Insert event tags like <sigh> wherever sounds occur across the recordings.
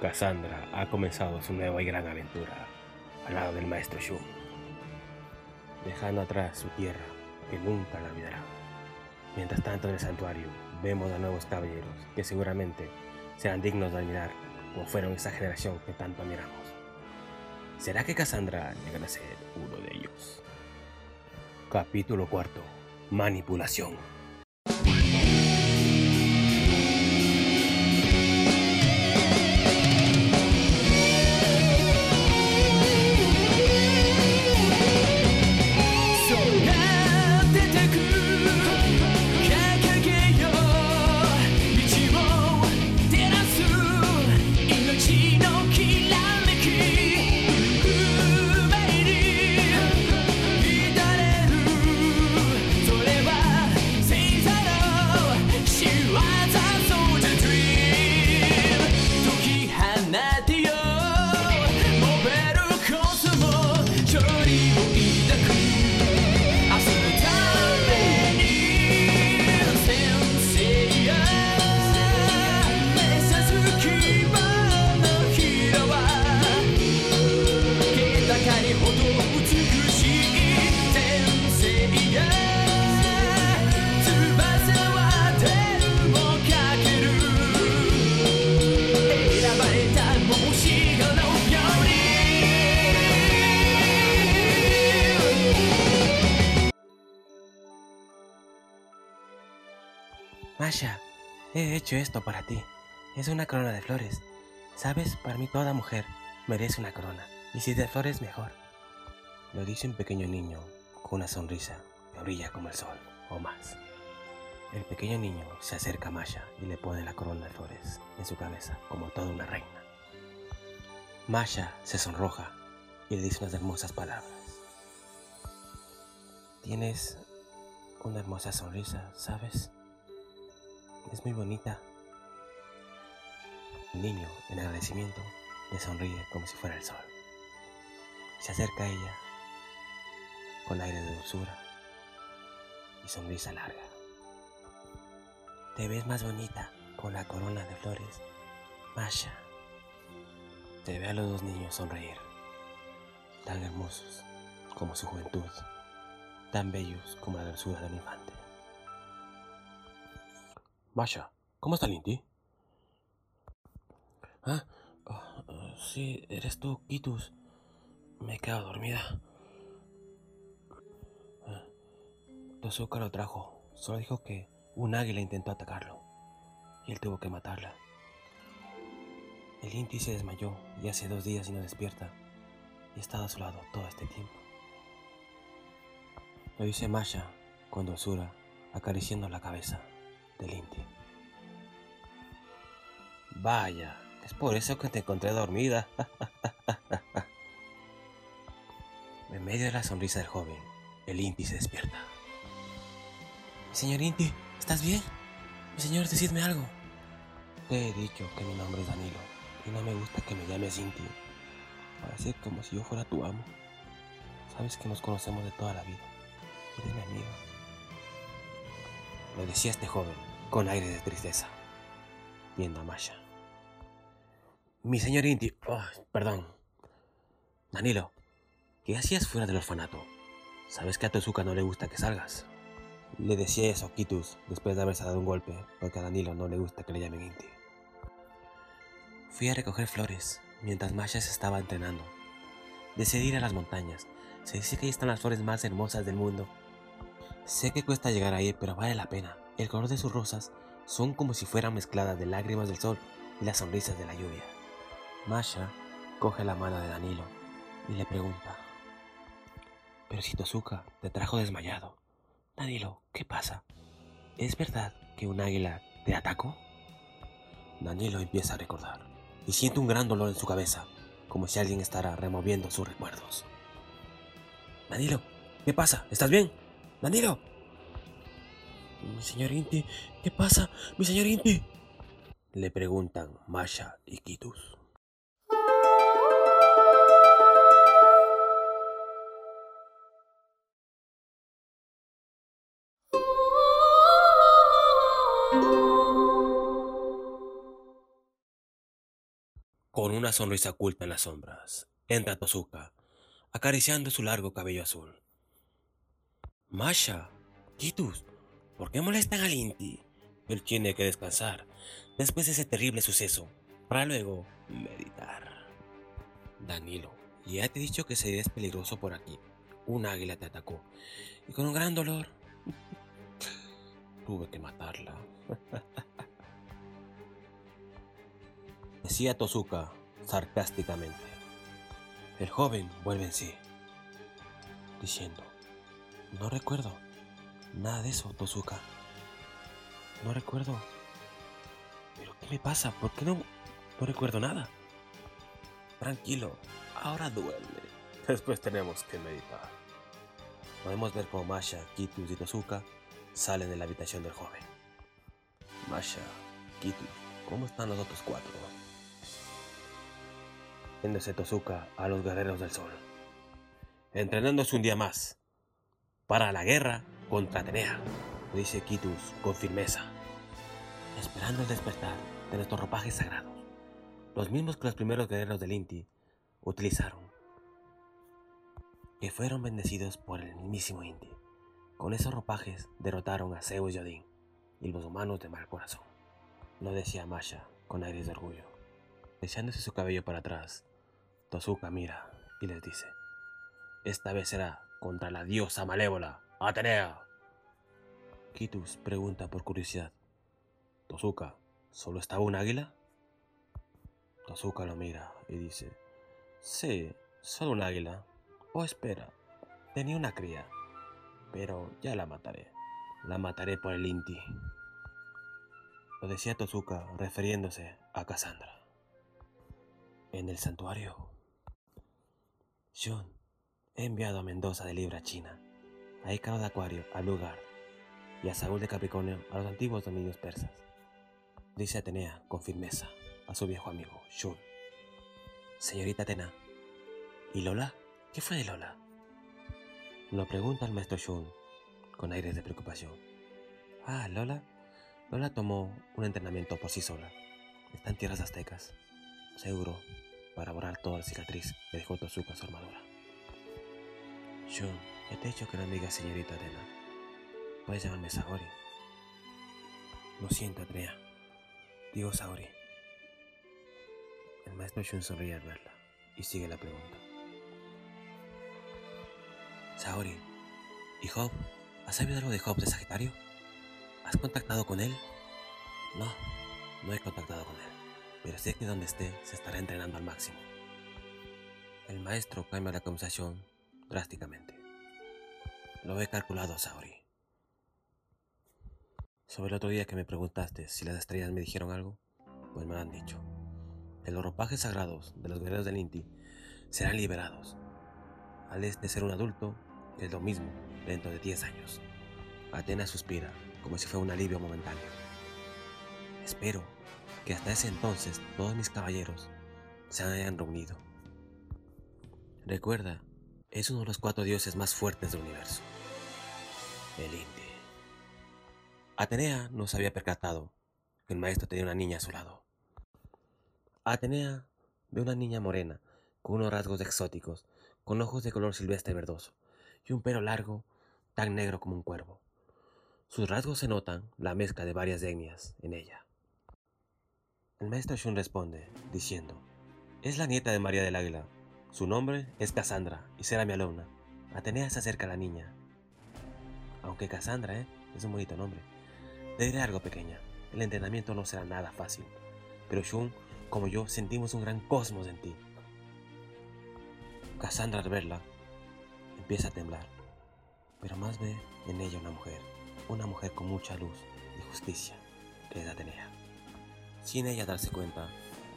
Cassandra ha comenzado su nueva y gran aventura al lado del maestro Shu, dejando atrás su tierra que nunca la olvidará. Mientras tanto en el santuario vemos a nuevos caballeros que seguramente serán dignos de admirar como fueron esa generación que tanto admiramos. ¿Será que Cassandra llegará a ser uno de ellos? Capítulo cuarto. Manipulación. Masha, he hecho esto para ti. Es una corona de flores. Sabes, para mí toda mujer merece una corona. Y si de flores, mejor. Lo dice un pequeño niño con una sonrisa que brilla como el sol, o más. El pequeño niño se acerca a Masha y le pone la corona de flores en su cabeza como toda una reina. Masha se sonroja y le dice unas hermosas palabras. Tienes una hermosa sonrisa, ¿sabes? Es muy bonita. El niño, en agradecimiento, le sonríe como si fuera el sol. Se acerca a ella con aire de dulzura y sonrisa larga. Te ves más bonita con la corona de flores, Masha. Te ve a los dos niños sonreír, tan hermosos como su juventud, tan bellos como la dulzura del infante. Masha, ¿cómo está Linty? Ah, sí, eres tú, Kitus. Me he quedado dormida. Ah, lo trajo. Solo dijo que un águila intentó atacarlo. Y él tuvo que matarla. El Inti se desmayó y hace dos días y no despierta. Y estado a su lado todo este tiempo. Lo dice Masha con dulzura, acariciando la cabeza del Inti. Vaya, es por eso que te encontré dormida. <laughs> en medio de la sonrisa del joven, el Inti se despierta. Señor Inti, ¿estás bien? Mi señor, decidme algo. Te he dicho que mi nombre es Danilo y no me gusta que me llames Inti. Parece como si yo fuera tu amo. Sabes que nos conocemos de toda la vida. Eres mi amigo. Lo decía este joven, con aire de tristeza, viendo a Masha. Mi señor Inti, oh, perdón. Danilo, ¿qué hacías fuera del orfanato? Sabes que a Tozuka no le gusta que salgas. Le decía eso a Kitus después de haberse dado un golpe, porque a Danilo no le gusta que le llamen Inti. Fui a recoger flores mientras Masha se estaba entrenando. Decidí ir a las montañas. Se dice que ahí están las flores más hermosas del mundo. Sé que cuesta llegar ahí, pero vale la pena. El color de sus rosas son como si fueran mezcladas de lágrimas del sol y las sonrisas de la lluvia. Masha coge la mano de Danilo y le pregunta, pero si Tozuka te trajo desmayado. Danilo, ¿qué pasa? ¿Es verdad que un águila te atacó? Danilo empieza a recordar y siente un gran dolor en su cabeza, como si alguien estará removiendo sus recuerdos. Danilo, ¿qué pasa? ¿Estás bien? Danilo. Mi señor Inti, ¿qué pasa? Mi señor Inti. Le preguntan Masha y Kitus. Con una sonrisa oculta en las sombras, entra Tozuka, acariciando su largo cabello azul. Masha, Kitus, ¿por qué molestan al Inti? Él tiene que descansar después de ese terrible suceso, para luego meditar. Danilo, ya te he dicho que sería peligroso por aquí. Un águila te atacó y con un gran dolor <laughs> tuve que matarla. <laughs> Decía Tozuka sarcásticamente. El joven vuelve en sí, diciendo, no recuerdo nada de eso, Tozuka. No recuerdo. ¿Pero qué me pasa? ¿Por qué no, no recuerdo nada? Tranquilo, ahora duerme. <laughs> Después tenemos que meditar. Podemos ver cómo Masha, Kitus y Tozuka salen de la habitación del joven. Masha, Kitus, ¿cómo están los otros cuatro? Viéndose Tozuka a los guerreros del sol. Entrenándose un día más. Para la guerra contra Atenea, dice Kitus con firmeza. Esperando el despertar de nuestros ropajes sagrados. Los mismos que los primeros guerreros del Inti utilizaron. Que fueron bendecidos por el mismísimo Inti. Con esos ropajes derrotaron a Zeus y Odín y los humanos de mal corazón. Lo decía Masha con aires de orgullo. Echándose su cabello para atrás, Tozuka mira y les dice, esta vez será contra la diosa malévola, Atenea. Kitus pregunta por curiosidad, Tozuka, ¿solo estaba un águila? Tozuka lo mira y dice, sí, solo un águila. Oh, espera, tenía una cría, pero ya la mataré. La mataré por el Inti. Lo decía Tozuka refiriéndose a Cassandra. En el santuario. John, he enviado a Mendoza de Libra, China, a Ícaro de Acuario, a lugar, y a Saúl de Capricornio, a los antiguos dominios persas. Dice Atenea con firmeza a su viejo amigo, Shun. Señorita Atena, ¿y Lola? ¿Qué fue de Lola? Lo pregunta el maestro Shun con aires de preocupación. Ah, Lola. Lola tomó un entrenamiento por sí sola. Está en tierras aztecas. Seguro, para borrar toda la cicatriz que dejó Tozuka su armadura. Shun, ya te he dicho que no me digas señorita Atena. Puedes llamarme Saori. Lo siento, Atrea. Digo Saori. El maestro Shun sonríe al verla y sigue la pregunta. Saori, ¿y Job? ¿Has sabido algo de Job de Sagitario? ¿Has contactado con él? No, no he contactado con él, pero sé que donde esté se estará entrenando al máximo. El maestro cambia la conversación drásticamente. Lo he calculado, Saori. Sobre el otro día que me preguntaste si las estrellas me dijeron algo, pues me lo han dicho. Que los ropajes sagrados de los guerreros del Inti serán liberados. Al de ser un adulto, es lo mismo dentro de 10 años. Atenas suspira, como si fuera un alivio momentáneo. Espero que hasta ese entonces todos mis caballeros se hayan reunido. Recuerda, es uno de los cuatro dioses más fuertes del universo. El Inti. Atenea no se había percatado que el maestro tenía una niña a su lado. Atenea ve una niña morena, con unos rasgos exóticos, con ojos de color silvestre verdoso y un pelo largo, tan negro como un cuervo. Sus rasgos se notan la mezcla de varias etnias en ella. El maestro Shun responde, diciendo, es la nieta de María del Águila. Su nombre es Cassandra y será mi alumna. Atenea se acerca a la niña. Aunque Cassandra, ¿eh? Es un bonito nombre. Te diré algo pequeña. El entrenamiento no será nada fácil. Pero Shun, como yo, sentimos un gran cosmos en ti. Cassandra al verla, empieza a temblar. Pero más ve en ella una mujer. Una mujer con mucha luz y justicia, que es Atenea. Sin ella darse cuenta,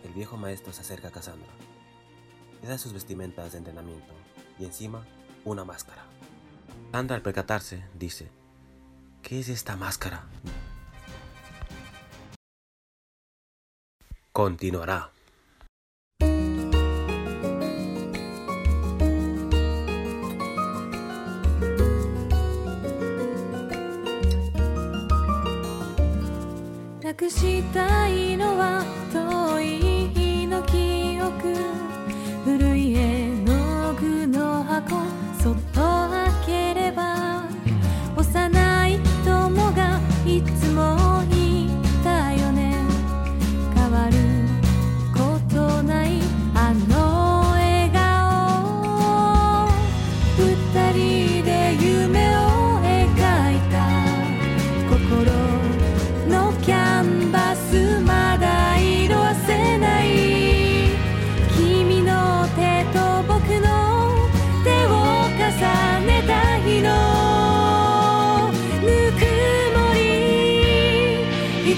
el viejo maestro se acerca a Cassandra Le da sus vestimentas de entrenamiento y encima una máscara. Cassandra al percatarse dice, ¿qué es esta máscara? Continuará.「なくしたいのは遠い 古い絵の具の箱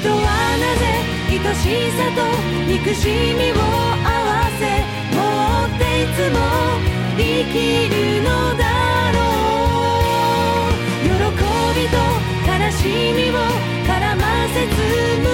人はなぜ愛しさと憎しみを合わせ持っていつも生きるのだろう。喜びと悲しみを絡ませ紡いだ